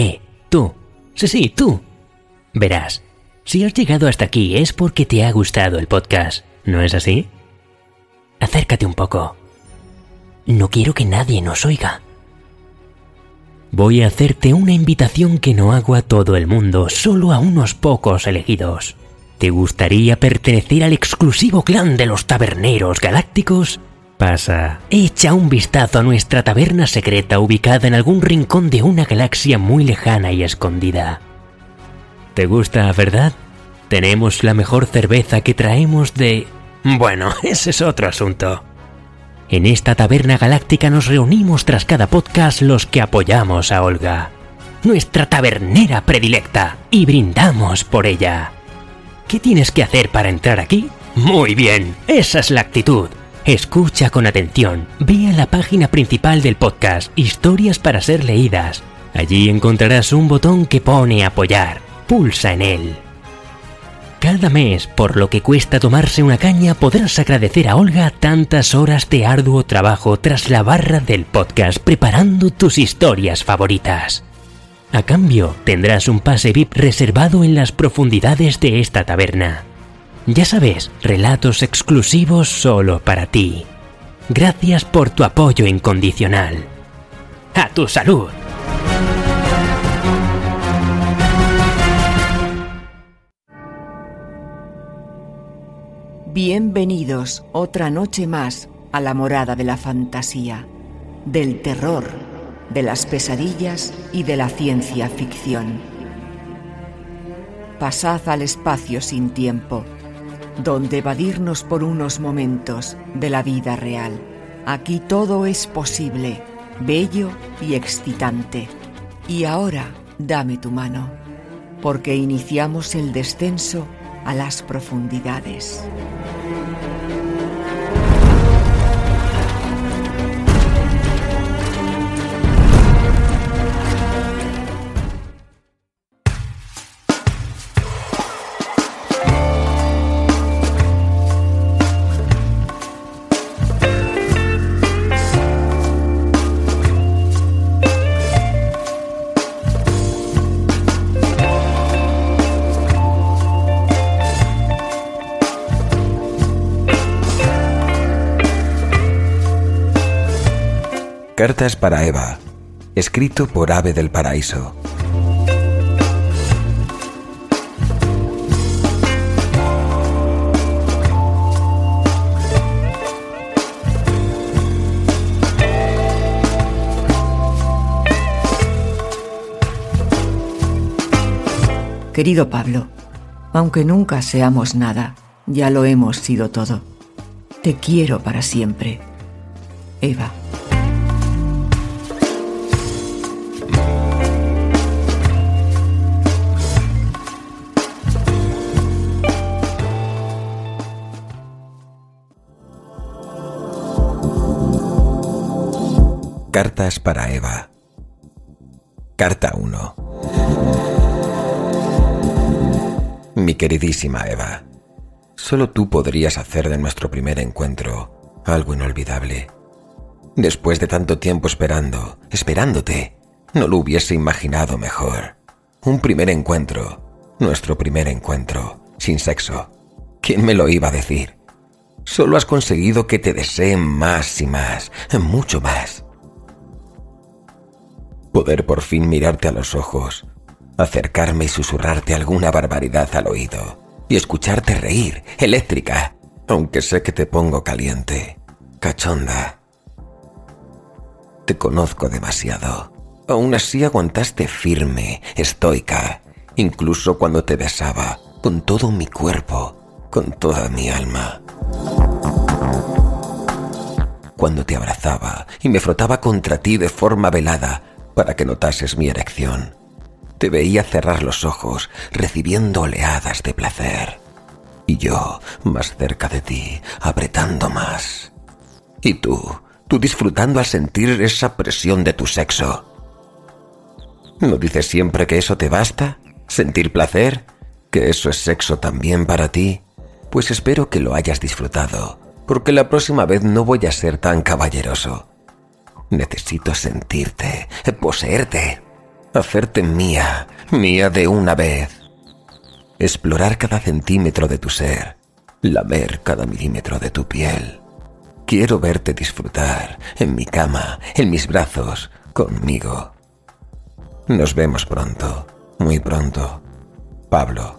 Eh, tú. Sí, sí, tú. Verás, si has llegado hasta aquí es porque te ha gustado el podcast, ¿no es así? Acércate un poco. No quiero que nadie nos oiga. Voy a hacerte una invitación que no hago a todo el mundo, solo a unos pocos elegidos. ¿Te gustaría pertenecer al exclusivo clan de los taberneros galácticos? Pasa, echa un vistazo a nuestra taberna secreta ubicada en algún rincón de una galaxia muy lejana y escondida. ¿Te gusta, verdad? Tenemos la mejor cerveza que traemos de... Bueno, ese es otro asunto. En esta taberna galáctica nos reunimos tras cada podcast los que apoyamos a Olga, nuestra tabernera predilecta, y brindamos por ella. ¿Qué tienes que hacer para entrar aquí? Muy bien, esa es la actitud. Escucha con atención, ve a la página principal del podcast Historias para ser leídas. Allí encontrarás un botón que pone apoyar. Pulsa en él. Cada mes, por lo que cuesta tomarse una caña, podrás agradecer a Olga tantas horas de arduo trabajo tras la barra del podcast preparando tus historias favoritas. A cambio, tendrás un pase VIP reservado en las profundidades de esta taberna. Ya sabes, relatos exclusivos solo para ti. Gracias por tu apoyo incondicional. ¡A tu salud! Bienvenidos otra noche más a la morada de la fantasía, del terror, de las pesadillas y de la ciencia ficción. Pasad al espacio sin tiempo donde evadirnos por unos momentos de la vida real. Aquí todo es posible, bello y excitante. Y ahora dame tu mano, porque iniciamos el descenso a las profundidades. Cartas para Eva, escrito por Ave del Paraíso. Querido Pablo, aunque nunca seamos nada, ya lo hemos sido todo. Te quiero para siempre. Eva. Cartas para Eva. Carta 1. Mi queridísima Eva, solo tú podrías hacer de nuestro primer encuentro algo inolvidable. Después de tanto tiempo esperando, esperándote, no lo hubiese imaginado mejor. Un primer encuentro, nuestro primer encuentro, sin sexo. ¿Quién me lo iba a decir? Solo has conseguido que te deseen más y más, mucho más poder por fin mirarte a los ojos, acercarme y susurrarte alguna barbaridad al oído, y escucharte reír, eléctrica, aunque sé que te pongo caliente, cachonda. Te conozco demasiado. Aún así aguantaste firme, estoica, incluso cuando te besaba, con todo mi cuerpo, con toda mi alma. cuando te abrazaba y me frotaba contra ti de forma velada para que notases mi erección. Te veía cerrar los ojos, recibiendo oleadas de placer. Y yo, más cerca de ti, apretando más. Y tú, tú disfrutando al sentir esa presión de tu sexo. ¿No dices siempre que eso te basta? ¿Sentir placer? ¿Que eso es sexo también para ti? Pues espero que lo hayas disfrutado, porque la próxima vez no voy a ser tan caballeroso. Necesito sentirte, poseerte, hacerte mía, mía de una vez. Explorar cada centímetro de tu ser, lamer cada milímetro de tu piel. Quiero verte disfrutar, en mi cama, en mis brazos, conmigo. Nos vemos pronto, muy pronto. Pablo.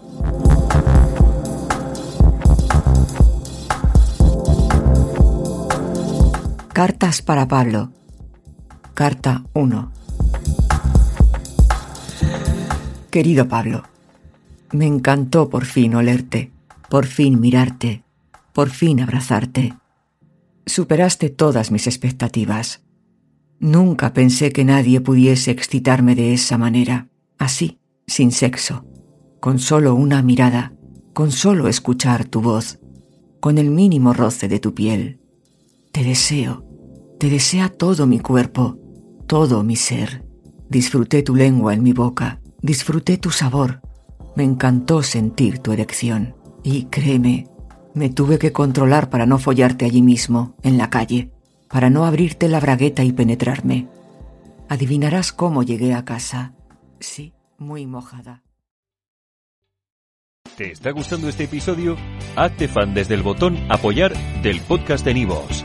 Cartas para Pablo. Carta 1. Querido Pablo, me encantó por fin olerte, por fin mirarte, por fin abrazarte. Superaste todas mis expectativas. Nunca pensé que nadie pudiese excitarme de esa manera, así, sin sexo, con solo una mirada, con solo escuchar tu voz, con el mínimo roce de tu piel. Te deseo, te desea todo mi cuerpo, todo mi ser. Disfruté tu lengua en mi boca, disfruté tu sabor. Me encantó sentir tu erección. Y créeme, me tuve que controlar para no follarte allí mismo, en la calle para no abrirte la bragueta y penetrarme. Adivinarás cómo llegué a casa. Sí, muy mojada. ¿Te está gustando este episodio? Hazte fan desde el botón Apoyar del podcast de Nivos.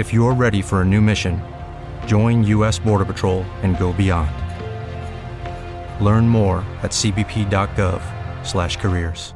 If you are ready for a new mission, join U.S. Border Patrol and go beyond. Learn more at cbp.gov/careers.